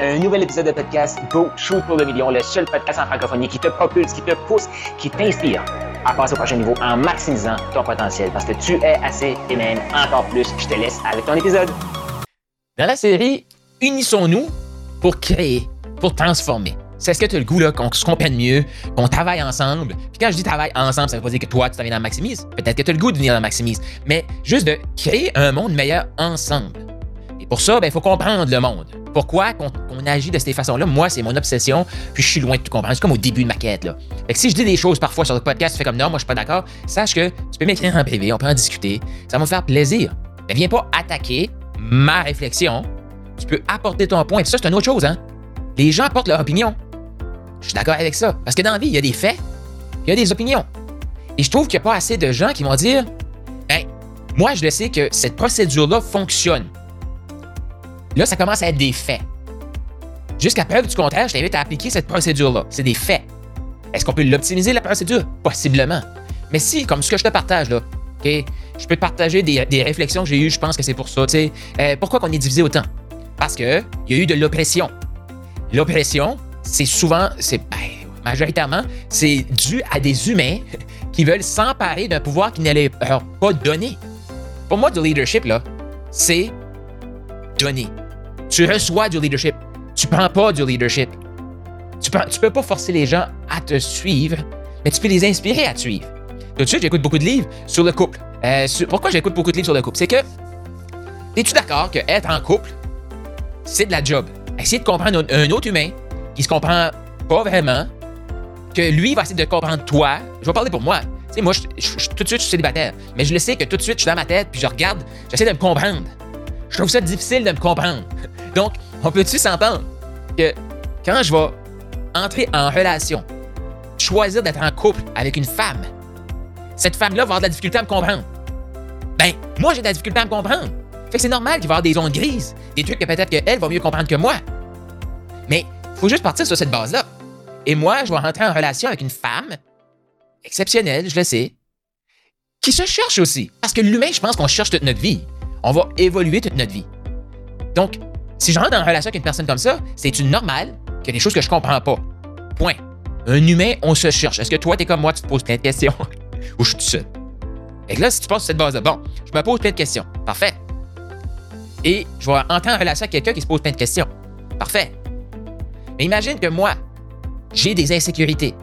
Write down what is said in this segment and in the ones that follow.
Un nouvel épisode de podcast Go Shoot pour le million, le seul podcast en francophonie qui te propulse, qui te pousse, qui t'inspire à passer au prochain niveau en maximisant ton potentiel parce que tu es assez et même encore plus. Je te laisse avec ton épisode. Dans la série, unissons-nous pour créer, pour transformer. C'est ce que tu as le goût là, qu'on se comprenne mieux, qu'on travaille ensemble. Puis quand je dis travaille ensemble, ça veut pas dire que toi, tu t'en viens dans Maximise. Peut-être que tu as le goût de venir dans Maximise. Mais juste de créer un monde meilleur ensemble. Et pour ça, il ben, faut comprendre le monde. Pourquoi qu'on agit de cette façon-là? Moi, c'est mon obsession, puis je suis loin de tout comprendre. C'est comme au début de ma quête. Là. Si je dis des choses parfois sur le podcast, tu fais comme non, moi je suis pas d'accord, sache que tu peux m'écrire en privé, on peut en discuter. Ça va me faire plaisir. Mais viens pas attaquer ma réflexion. Tu peux apporter ton point. Et ça, c'est une autre chose, hein? Les gens apportent leur opinion. Je suis d'accord avec ça. Parce que dans la vie, il y a des faits, il y a des opinions. Et je trouve qu'il n'y a pas assez de gens qui vont dire Ben, moi, je le sais que cette procédure-là fonctionne. Là, ça commence à être des faits. Jusqu'à preuve du contraire, je t'invite à appliquer cette procédure-là. C'est des faits. Est-ce qu'on peut l'optimiser, la procédure? Possiblement. Mais si, comme ce que je te partage, là, OK, je peux te partager des, réflexions que j'ai eues, je pense que c'est pour ça. Euh, pourquoi qu'on est divisé autant? Parce qu'il y a eu de l'oppression. L'oppression, c'est souvent, c'est ben, majoritairement, c'est dû à des humains qui veulent s'emparer d'un pouvoir qui ne leur pas donné. Pour moi, du leadership, là, c'est donner. Tu reçois du leadership. Tu prends pas du leadership. Tu ne peux pas forcer les gens à te suivre, mais tu peux les inspirer à te suivre. Tout de suite, j'écoute beaucoup de livres sur le couple. Euh, pourquoi j'écoute beaucoup de livres sur le couple? C'est que, es-tu d'accord que être en couple, c'est de la job? Essayer de comprendre un, autre humain qui se comprend pas vraiment, que lui va essayer de comprendre toi. Je vais parler pour moi. Tu sais, moi, tout de suite, je suis célibataire. Mais je le sais que tout de suite, je suis dans ma tête, puis je regarde, j'essaie de me comprendre. Je trouve ça difficile de me comprendre. Donc, on peut-tu s'entendre que quand je vais entrer en relation, choisir d'être en couple avec une femme, cette femme-là va avoir de la difficulté à me comprendre. Ben, moi, j'ai de la difficulté à me comprendre. Fait que c'est normal qu'il va y avoir des ondes grises, des trucs que peut-être qu'elle va mieux comprendre que moi. Mais il faut juste partir sur cette base-là. Et moi, je vais rentrer en relation avec une femme exceptionnelle, je le sais, qui se cherche aussi. Parce que l'humain, je pense qu'on cherche toute notre vie. On va évoluer toute notre vie. Donc, si je rentre en relation avec une personne comme ça, c'est une normale qu'il y a des choses que je comprends pas? Point. Un humain, on se cherche. Est-ce que toi, t'es comme moi, tu te poses plein de questions? Ou je suis tout seul? Et là, si tu passes sur cette base-là, bon, je me pose plein de questions. Parfait. Et je vais entrer en relation avec quelqu'un qui se pose plein de questions. Parfait. Mais imagine que moi, j'ai des insécurités.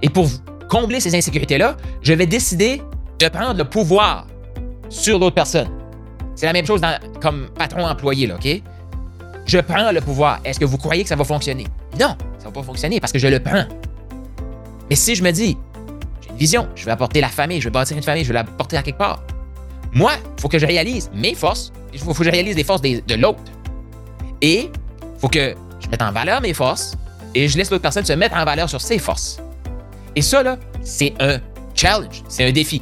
Et pour combler ces insécurités-là, je vais décider de prendre le pouvoir sur l'autre personne. C'est la même chose comme patron-employé, là, OK? Je prends le pouvoir. Est-ce que vous croyez que ça va fonctionner? Non, ça va pas fonctionner parce que je le prends. Mais si je me dis, j'ai une vision, je vais apporter la famille, je vais bâtir une famille, je vais la porter à quelque part. Moi, il faut que je réalise mes forces, il faut, que je réalise les forces de l'autre. Et il faut que je mette en valeur mes forces et je laisse l'autre personne se mettre en valeur sur ses forces. Et ça, là, c'est un challenge, c'est un défi.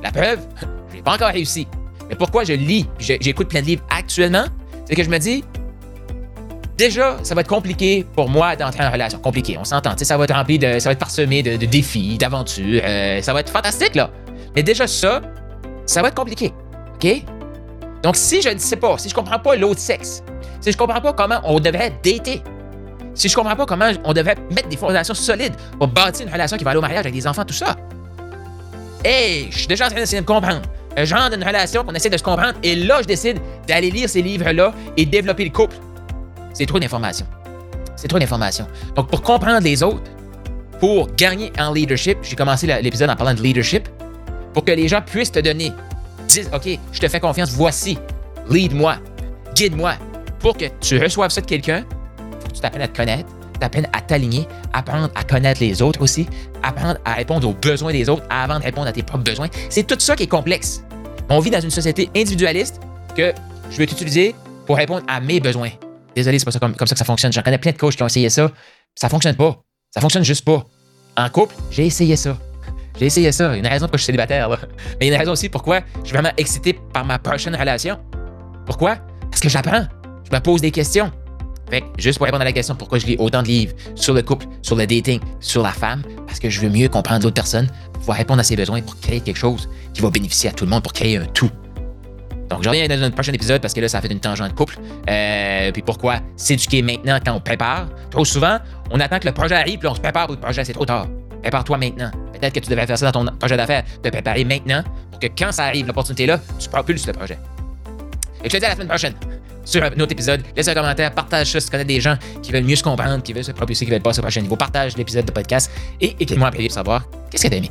La preuve, je n'ai pas encore réussi. Mais pourquoi je lis, j'écoute plein de livres actuellement, c'est que je me dis, déjà, ça va être compliqué pour moi d'entrer en relation. Compliqué, on s'entend. Ça va être rempli de. Ça va être parsemé de, défis, d'aventures. Euh, ça va être fantastique, là. Mais déjà, ça, ça va être compliqué. OK? Donc, si je ne sais pas, si je comprends pas l'autre sexe, si je comprends pas comment on devrait dater, si je comprends pas comment on devrait mettre des fondations solides pour bâtir une relation qui va aller au mariage avec des enfants, tout ça, hey, je suis déjà en train d'essayer de comprendre un genre d'une relation qu'on essaie de se comprendre. Et là, je décide d'aller lire ces livres-là et développer le couple. C'est trop d'informations. C'est trop d'informations. Donc, pour comprendre les autres, pour gagner en leadership, j'ai commencé l'épisode en parlant de leadership, pour que les gens puissent te donner, disent, OK, je te fais confiance, voici, lead-moi, guide-moi. Pour que tu reçoives ça de quelqu'un, tu t'apprennes à te connaître, t'apprennes à t'aligner, apprendre à connaître les autres aussi, apprendre à répondre aux besoins des autres avant de répondre à tes propres besoins. C'est tout ça qui est complexe. On vit dans une société individualiste que je vais t'utiliser pour répondre à mes besoins. Désolé, c'est pas ça comme, ça que ça fonctionne. J'en connais plein de coachs qui ont essayé ça. Ça fonctionne pas. Ça fonctionne juste pas. En couple, j'ai essayé ça. J'ai essayé ça. Il y a une raison pourquoi je suis célibataire, là. Mais il y a une raison aussi pourquoi je suis vraiment excité par ma prochaine relation. Pourquoi? Parce que j'apprends. Je me pose des questions. Fait que, juste pour répondre à la question pourquoi je lis autant de livres sur le couple, sur le dating, sur la femme, parce que je veux mieux comprendre l'autre personne, pouvoir répondre à ses besoins pour créer quelque chose qui va bénéficier à tout le monde, pour créer un tout. Donc, je reviens dans un prochain épisode parce que là, ça fait une tangente couple. Euh, puis pourquoi s'éduquer maintenant quand on prépare? Trop souvent, on attend que le projet arrive, puis on se prépare pour le projet, c'est trop tard. Prépare-toi maintenant. Peut-être que tu devrais faire ça dans ton projet d'affaires, te préparer maintenant pour que quand ça arrive, l'opportunité là, tu propulses le projet. Et je te dis à la semaine prochaine sur un autre épisode. Laisse un commentaire, partage ça si tu connais des gens qui veulent mieux se comprendre, qui veulent se propulser, qui veulent passer au prochain niveau. Partage l'épisode de podcast et écris-moi après pour savoir qu'est-ce que tu as aimé.